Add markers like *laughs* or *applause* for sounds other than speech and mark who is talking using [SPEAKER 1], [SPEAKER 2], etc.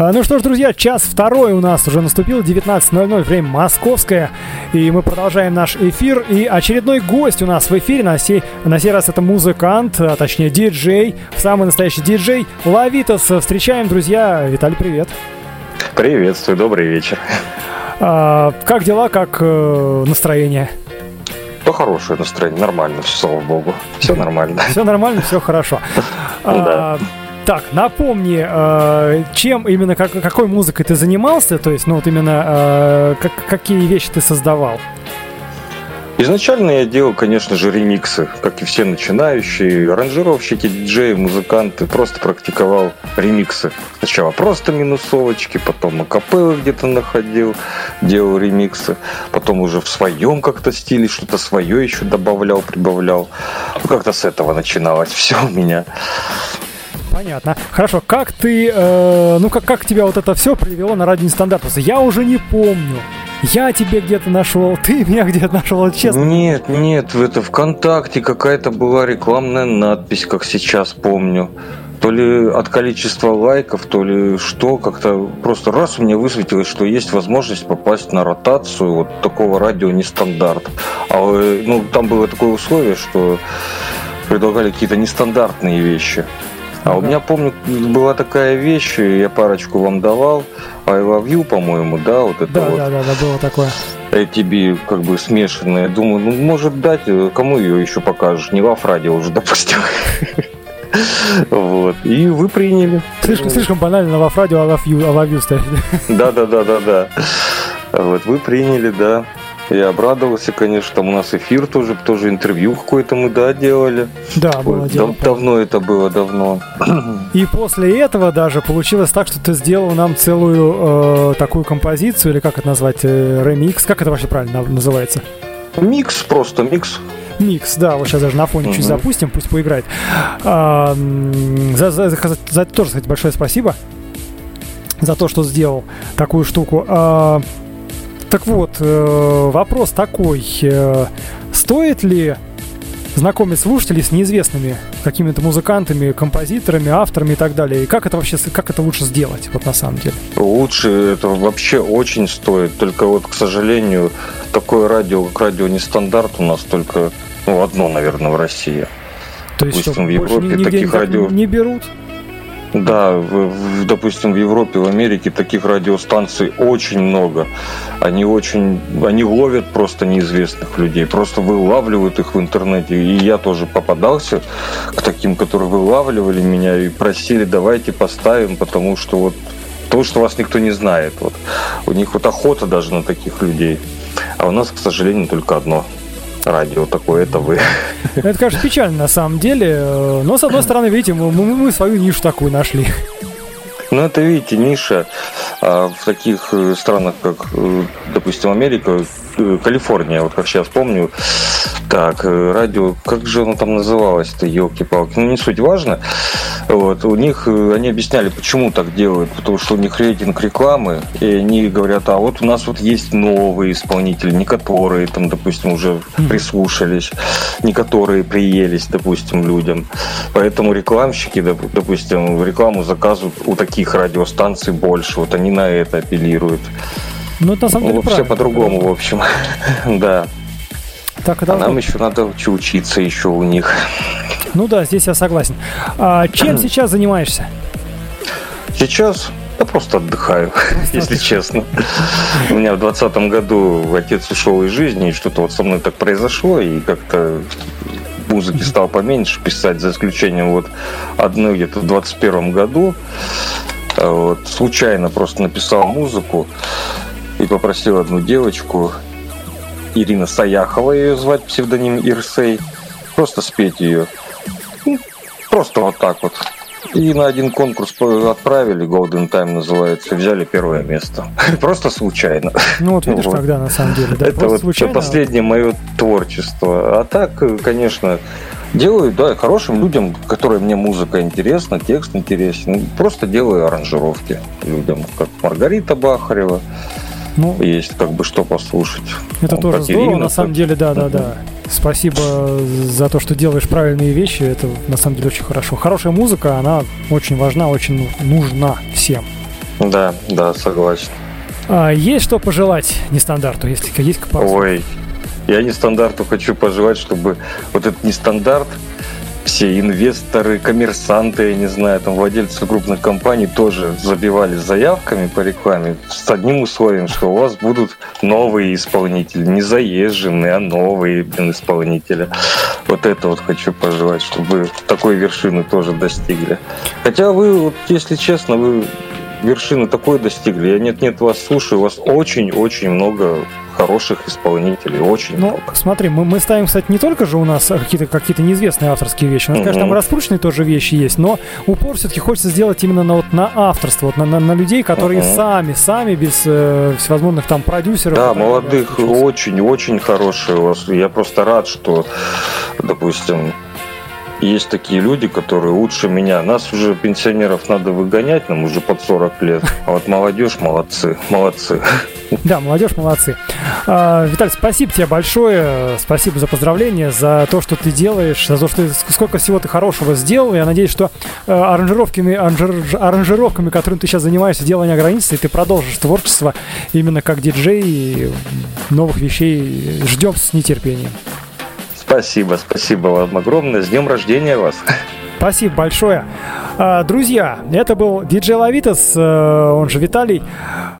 [SPEAKER 1] А, ну что ж, друзья, час второй у нас уже наступил, 19.00, время московское, и мы продолжаем наш эфир, и очередной гость у нас в эфире, на сей, на сей раз это музыкант, а точнее диджей, самый настоящий диджей, Лавитас. Встречаем, друзья. Виталий, привет.
[SPEAKER 2] Приветствую, добрый вечер.
[SPEAKER 1] А, как дела, как э, настроение?
[SPEAKER 2] Да хорошее настроение, нормально, все, слава богу. Все нормально.
[SPEAKER 1] Все нормально, все хорошо. *laughs*
[SPEAKER 2] Да.
[SPEAKER 1] Так, напомни, э, чем именно, как, какой музыкой ты занимался, то есть, ну вот именно, э, как, какие вещи ты создавал?
[SPEAKER 2] Изначально я делал, конечно же, ремиксы, как и все начинающие, аранжировщики, диджеи, музыканты, просто практиковал ремиксы. Сначала просто минусовочки, потом акапеллы где-то находил, делал ремиксы, потом уже в своем как-то стиле что-то свое еще добавлял, прибавлял. Ну, как-то с этого начиналось *laughs* все у меня.
[SPEAKER 1] Понятно. Хорошо, как ты, э, ну как, как тебя вот это все привело на радио нестандарт? Я уже не помню. Я тебе где-то нашел, ты меня где-то нашел, честно.
[SPEAKER 2] Нет, нет, это ВКонтакте какая-то была рекламная надпись, как сейчас помню. То ли от количества лайков, то ли что, как-то просто раз меня высветилось, что есть возможность попасть на ротацию вот такого радио нестандарт. А э, ну, там было такое условие, что предлагали какие-то нестандартные вещи. А у меня, помню, была такая вещь, я парочку вам давал, I love you, по-моему, да, вот это
[SPEAKER 1] да,
[SPEAKER 2] вот.
[SPEAKER 1] Да, да, да, было такое.
[SPEAKER 2] ATB как бы смешанные. Думаю, ну, может дать, кому ее еще покажешь? Не Лав Радио уже, *laughs* допустим. Вот. И вы приняли.
[SPEAKER 1] Слишком, слишком банально на Лав Радио, I love you, I love you ставить.
[SPEAKER 2] Да, да, да, да, да. Вот, вы приняли, да. Я обрадовался, конечно, там у нас эфир тоже, тоже интервью какое-то мы, да, делали.
[SPEAKER 1] Да, было Ой, дело.
[SPEAKER 2] Дав- давно это было, давно. *clears throat*
[SPEAKER 1] И после этого даже получилось так, что ты сделал нам целую э, такую композицию, или как это назвать, э, ремикс, как это вообще правильно называется?
[SPEAKER 2] Микс, просто микс.
[SPEAKER 1] Микс, да, вот сейчас даже на фоне uh-huh. чуть запустим, пусть поиграет. А, за, за, за, за тоже, кстати, большое спасибо за то, что сделал такую штуку. А, так вот, э, вопрос такой. Э, стоит ли знакомить слушателей с неизвестными какими-то музыкантами, композиторами, авторами и так далее. И как это вообще, как это лучше сделать, вот на самом деле?
[SPEAKER 2] Лучше это вообще очень стоит. Только вот, к сожалению, такое радио, как радио нестандарт у нас только ну, одно, наверное, в России.
[SPEAKER 1] То есть Допустим, что, в Европе таких радио не берут?
[SPEAKER 2] Да, в, в, допустим, в Европе, в Америке таких радиостанций очень много. Они очень, они ловят просто неизвестных людей, просто вылавливают их в интернете. И я тоже попадался к таким, которые вылавливали меня и просили, давайте поставим, потому что вот то, что вас никто не знает. Вот. У них вот охота даже на таких людей. А у нас, к сожалению, только одно – радио такое, это вы.
[SPEAKER 1] Это, конечно, печально на самом деле, но с одной стороны, видите, мы, мы свою нишу такую нашли.
[SPEAKER 2] Ну, это, видите, ниша а в таких э, странах, как, э, допустим, Америка, э, Калифорния, вот как сейчас помню, так, радио, как же оно там называлось-то, елки-палки, ну, не суть важно. Вот, у них, они объясняли, почему так делают, потому что у них рейтинг рекламы, и они говорят, а вот у нас вот есть новые исполнители, не которые там, допустим, уже прислушались, не которые приелись, допустим, людям. Поэтому рекламщики, допустим, рекламу заказывают у таких радиостанций больше, вот они на это апеллируют.
[SPEAKER 1] Ну, это на самом деле
[SPEAKER 2] ну, Все по-другому, в общем, *laughs* да.
[SPEAKER 1] Так,
[SPEAKER 2] а нам еще надо учиться еще у них.
[SPEAKER 1] Ну да, здесь я согласен. А чем сейчас занимаешься?
[SPEAKER 2] Сейчас да просто отдыхаю, если честно. У меня в двадцатом году отец ушел из жизни, и что-то вот со мной так произошло, и как-то музыки стал поменьше писать, за исключением вот одной где-то в 21 году. Вот, случайно просто написал музыку и попросил одну девочку, Ирина Саяхова ее звать, псевдоним Ирсей, просто спеть ее. Ну, просто вот так вот. И на один конкурс отправили, Golden Time называется, взяли первое место. *laughs* Просто случайно.
[SPEAKER 1] Ну вот видишь, вот. когда на самом деле, да,
[SPEAKER 2] Это вот случайно. последнее мое творчество. А так, конечно, делаю, да, хорошим людям, которые мне музыка интересна, текст интересен. Просто делаю аранжировки людям, как Маргарита Бахарева. Ну, есть как бы что послушать.
[SPEAKER 1] Это ну, тоже здорово, Ирина, на самом деле, да, да, да. Спасибо за то, что делаешь правильные вещи. Это на самом деле очень хорошо. Хорошая музыка, она очень важна, очень нужна всем.
[SPEAKER 2] Да, да, согласен.
[SPEAKER 1] А, есть что пожелать нестандарту, если есть
[SPEAKER 2] пару Ой, я нестандарту хочу пожелать, чтобы вот этот нестандарт, все инвесторы, коммерсанты, я не знаю, там владельцы крупных компаний тоже забивали заявками по рекламе с одним условием, что у вас будут новые исполнители, не заезженные, а новые блин, исполнители. Вот это вот хочу пожелать, чтобы такой вершины тоже достигли. Хотя вы, вот, если честно, вы вершины такой достигли. Я нет-нет вас слушаю, у вас очень-очень много хороших исполнителей, очень
[SPEAKER 1] Ну, много. смотри, мы, мы ставим, кстати, не только же у нас какие-то какие неизвестные авторские вещи. У нас, угу. конечно, там раскрученные тоже вещи есть, но упор все-таки хочется сделать именно на, вот, на авторство, вот на, на, на людей, которые угу. сами, сами, без э, всевозможных там продюсеров.
[SPEAKER 2] Да, молодых очень-очень хорошие у вас. Я просто рад, что, допустим, есть такие люди, которые лучше меня. Нас уже, пенсионеров, надо выгонять, нам уже под 40 лет. А вот молодежь молодцы, молодцы.
[SPEAKER 1] Да, молодежь молодцы. А, Виталий, спасибо тебе большое. Спасибо за поздравления, за то, что ты делаешь, за то, что ты, сколько всего ты хорошего сделал. Я надеюсь, что э, аранжировками, аранжировками, которыми ты сейчас занимаешься, дело не ограничится, и ты продолжишь творчество именно как диджей и новых вещей. Ждем с нетерпением.
[SPEAKER 2] Спасибо, спасибо вам огромное. С днем рождения вас.
[SPEAKER 1] Спасибо большое. А, друзья, это был диджей Лавитас, э, он же Виталий.